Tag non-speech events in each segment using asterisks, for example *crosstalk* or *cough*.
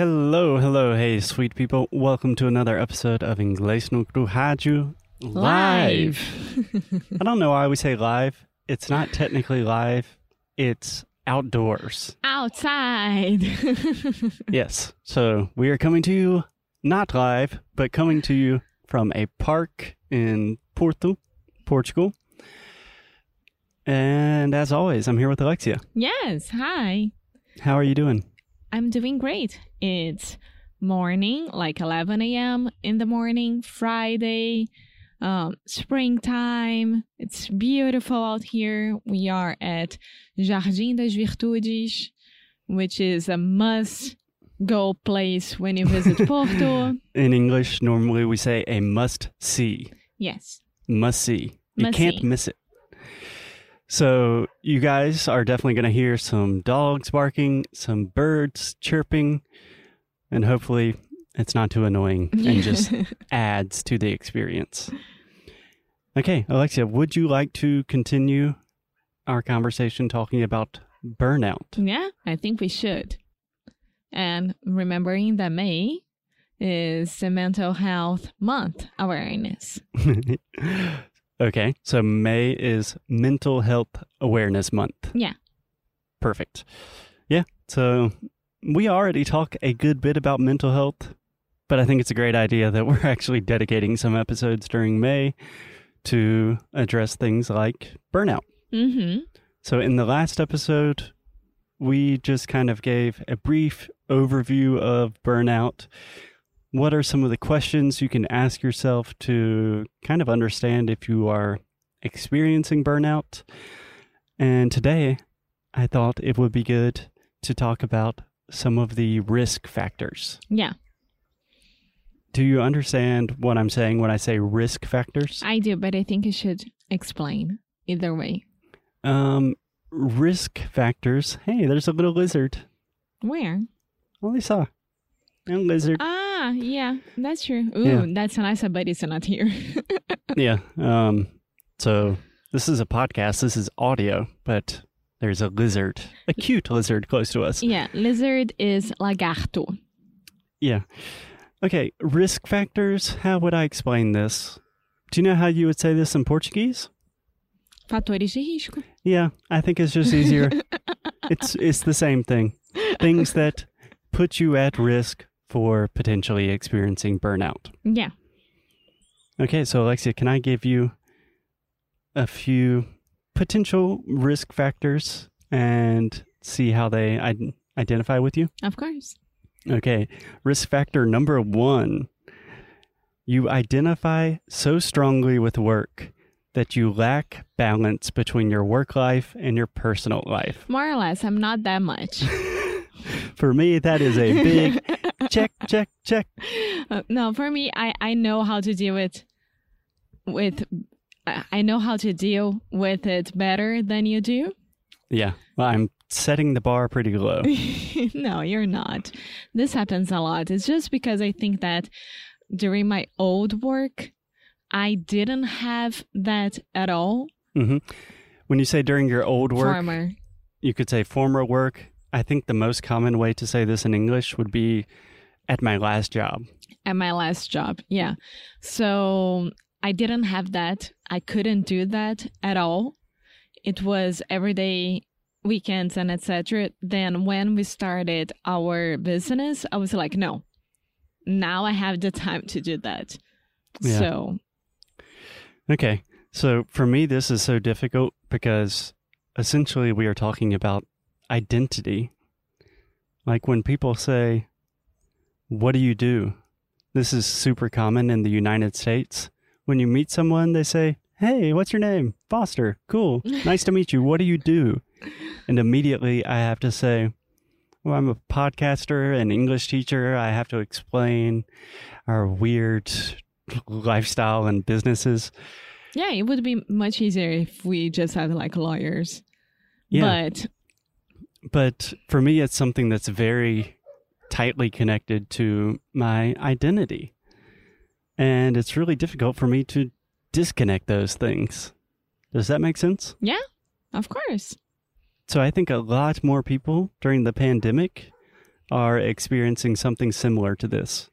Hello, hello, hey, sweet people. Welcome to another episode of Inglês no Rádio live. I don't know why we say live. It's not technically live. It's outdoors. Outside. *laughs* Yes. So we are coming to you not live, but coming to you from a park in Porto, Portugal. And as always, I'm here with Alexia. yes, hi. How are you doing? I'm doing great. It's morning, like 11 a.m. in the morning, Friday, um, springtime. It's beautiful out here. We are at Jardim das Virtudes, which is a must go place when you visit *laughs* Porto. In English, normally we say a must see. yes. Must see. You Must can't see. miss it. So, you guys are definitely going to hear some dogs barking, some birds chirping, and hopefully it's not too annoying and just *laughs* adds to the experience. Okay, Alexia, would you like to continue our conversation talking about burnout? Yeah, I think we should. And remembering that May is the mental health month awareness. *laughs* okay, so May is Mental Health Awareness Month. Yeah. Perfect. Yeah, so we already talk a good bit about mental health, but I think it's a great idea that we're *laughs* actually dedicating some episodes during May to address things like burnout. Mm-hmm. So, in the last episode, we just kind of gave a brief overview of burnout. What are some of the questions you can ask yourself to kind of understand if you are experiencing burnout? And today, I thought it would be good to talk about some of the risk factors. Yeah, Do you understand what I'm saying when I say risk factors? I do, but I think you should explain either way. Um, risk factors. Hey, there's a little lizard. Where? Oh, I saw a lizard. Ah, yeah, that's true. Ooh, Yeah. that's nice, but it's not here. *laughs* yeah. Um. So this is a podcast. This is audio, but there's a lizard, a cute lizard close to us. yeah, lizard is lagarto. Yeah. Okay. Risk factors. How would I explain this? Do you know how you would say this in Portuguese? Fatores de risco. Yeah, I think it's just easier. *laughs* it's it's the same thing. Things that put you at risk for potentially experiencing burnout. Yeah, Okay, so Alexia, can I give you a few potential risk factors and see how they I- identify with you? of course. Okay, risk factor number one you identify so strongly with work that you lack balance between your work life and your personal life. More or less, I'm not that much. *laughs* For me, that is a big *laughs* check, check, check. *laughs* Uh, no, for me, I I know how to deal with with I know how to deal with it better than you do. Yeah, well, I'm setting the bar pretty low. *laughs* no, you're not. This happens a lot. It's just because I think that during my old work, I didn't have that at all. hmm When you say during your old work, Former. you could say former work. I think the most common way to say this in English would be at my last job. at my last job. Yeah. So I didn't have that. I couldn't do that at all. It was every day, weekends, and etc. Then when we started our business, I was like, no, now I have the time to do that. Yeah. So Okay. So for me, this is so difficult because essentially we are talking about identity. Like when people say, What do you do? This is super common in the United States. When you meet someone, they say, Hey, what's your name? Foster. Cool. *laughs* Nice to meet you. What do you do? And immediately I have to say, Well, I'm a podcaster, an English teacher. I have to explain our weird lifestyle and businesses. yeah, it would be much easier if we just had like lawyers. Yeah. But but for me it's something that's very tightly connected to my identity and it's really difficult for me to disconnect those things does that make sense yeah, of course. so i think a lot more people during the pandemic are experiencing something similar to this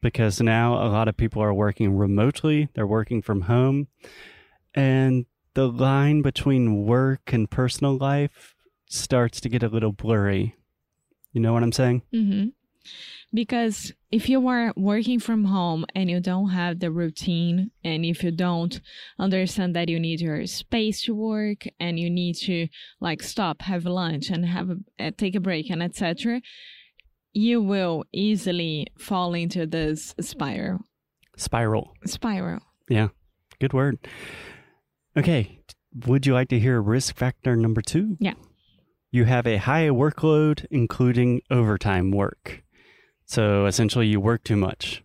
because now a lot of people are working remotely, they're working from home, and the line between work and personal life starts to get a little blurry. You know what I'm saying? Mm-hmm. Because if you are working from home and you don't have the routine, and if you don't understand that you need your space to work and you need to like stop, have lunch, and have a, uh, take a break, and etc., you will easily fall into this spiral. Spiral. Spiral. Yeah, good word. Okay, would you like to hear risk factor number two? Yeah. You have a high workload, including overtime work. So essentially, you work too much.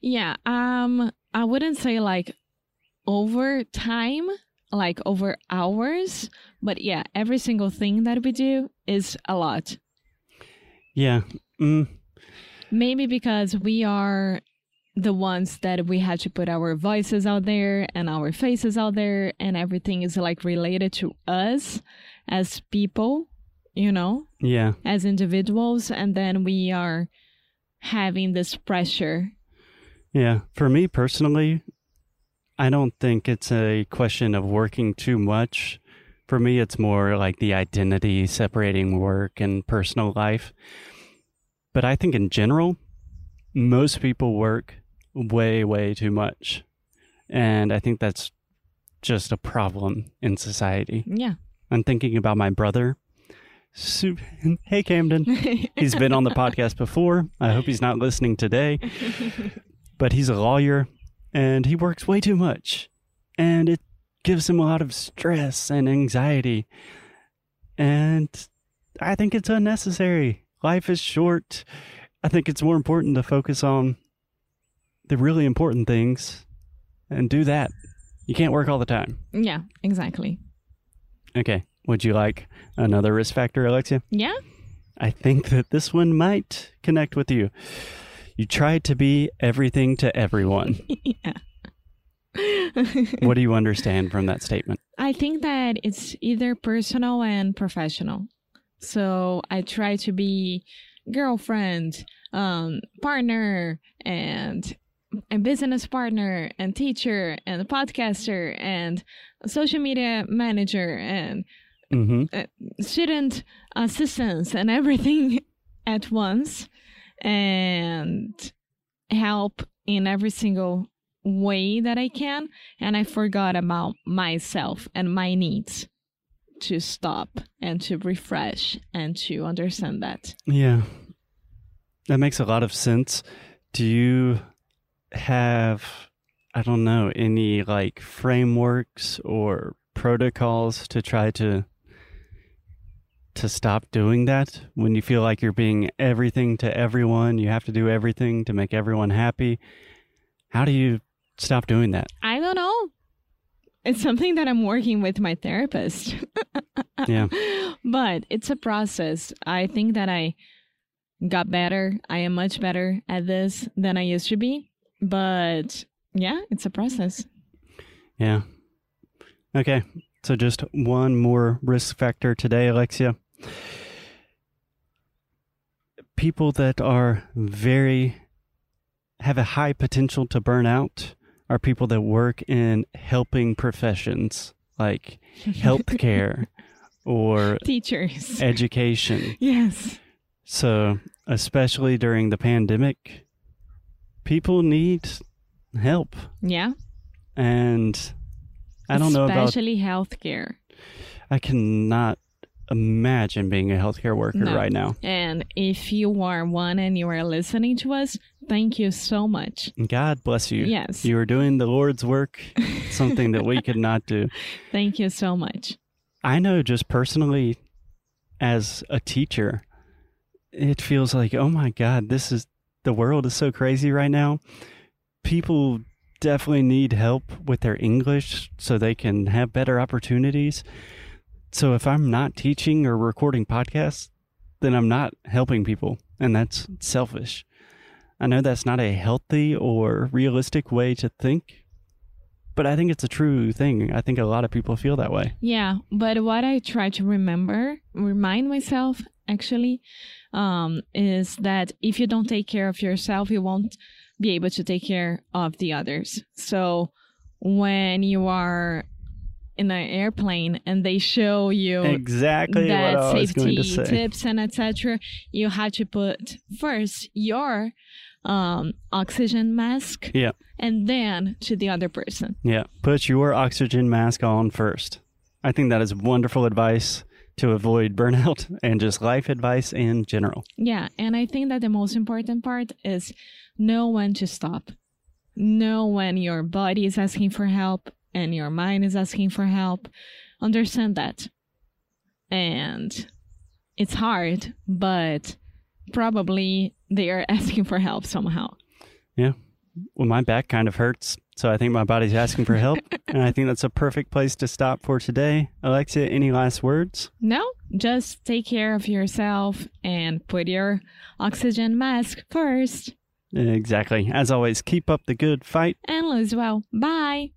Yeah. Um, I wouldn't say like over time, like over hours, but yeah, every single thing that we do is a lot. Yeah. Mm, Maybe because we are the ones that we had to put our voices out there and our faces out there, and everything is like related to us as people, you know, yeah. as individuals. And then we are having this pressure. Yeah. For me personally, I don't think it's a question of working too much. For me, it's more like the identity separating work and personal life. But I think in general, most people work way, way too much. And I think that's just a problem in society. Yeah. I'm thinking about my brother. Su- *laughs* Hey, Camden. He's been on the *laughs* podcast before. I hope he's not listening today. *laughs* But he's a lawyer and he works way too much. And it gives him a lot of stress and anxiety. And I think it's unnecessary. Life is short. I think it's more important to focus on the really important things and do that. You can't work all the time. yeah, exactly. Okay. Would you like another risk factor, Alexia? Yeah. I think that this one might connect with you. You try to be everything to everyone. *laughs* yeah. *laughs* what do you understand from that statement? I think that it's either personal and professional. So I try to be girlfriend, um, partner, and a business partner, and teacher, and podcaster, and social media manager, and hmm student assistance, and everything *laughs* at once, and help in every single way that I can. And I forgot about myself and my needs to stop and to refresh and to understand that. Yeah. That makes a lot of sense. Do you have, I don't know, any like frameworks or protocols to try to to stop doing that when you feel like you're being everything to everyone, you have to do everything to make everyone happy. How do you stop doing that? I don't know. It's something that I'm working with my therapist. *laughs* Yeah. but it's a process. I think that I got better. I am much better at this than I used to be. But yeah, it's a process. Yeah. Okay. So just one more risk factor today, Alexia. People that are very have a high potential to burn out are people that work in helping professions like *laughs* healthcare or Teachers. education. yes. So, especially during the pandemic, people need help. Yeah. And I don't know about Especially healthcare. I cannot imagine being a healthcare worker No. right now. And if you are one and you are listening to us, thank you so much. God bless you. Yes. You are doing the Lord's work, something that we could not do. *laughs* Thank you so much. I know just personally as a teacher, it feels like, oh my God, this is the world is so crazy right now. People definitely need help with their English so they can have better opportunities. So if I'm not teaching or recording podcasts, then I'm not helping people, and that's selfish. I know that's not a healthy or realistic way to think, but I think it's a true thing. I think a lot of people feel that way. Yeah, but what I try to remember, remind myself actually, um, is that if you don't take care of yourself, you won't be able to take care of the others. So when you are in an airplane and they show you exactly that what I was going safety tips and etc you have to put first your um, oxygen mask Yeah. and then to the other person Yeah, put your oxygen mask on first. I think that is wonderful advice to avoid burnout *laughs* and just life advice in general. yeah and i think that the most important part is know when to stop know when your body is asking for help and your mind is asking for help understand that and it's hard but probably they are *laughs* asking for help somehow Yeah. Well, my back kind of hurts, so I think my body's asking for help, *laughs* and I think that's a perfect place to stop for today. Alexia, any last words? No, just take care of yourself and put your oxygen mask first Exactly. As always, keep up the good fight. and lose well. Bye.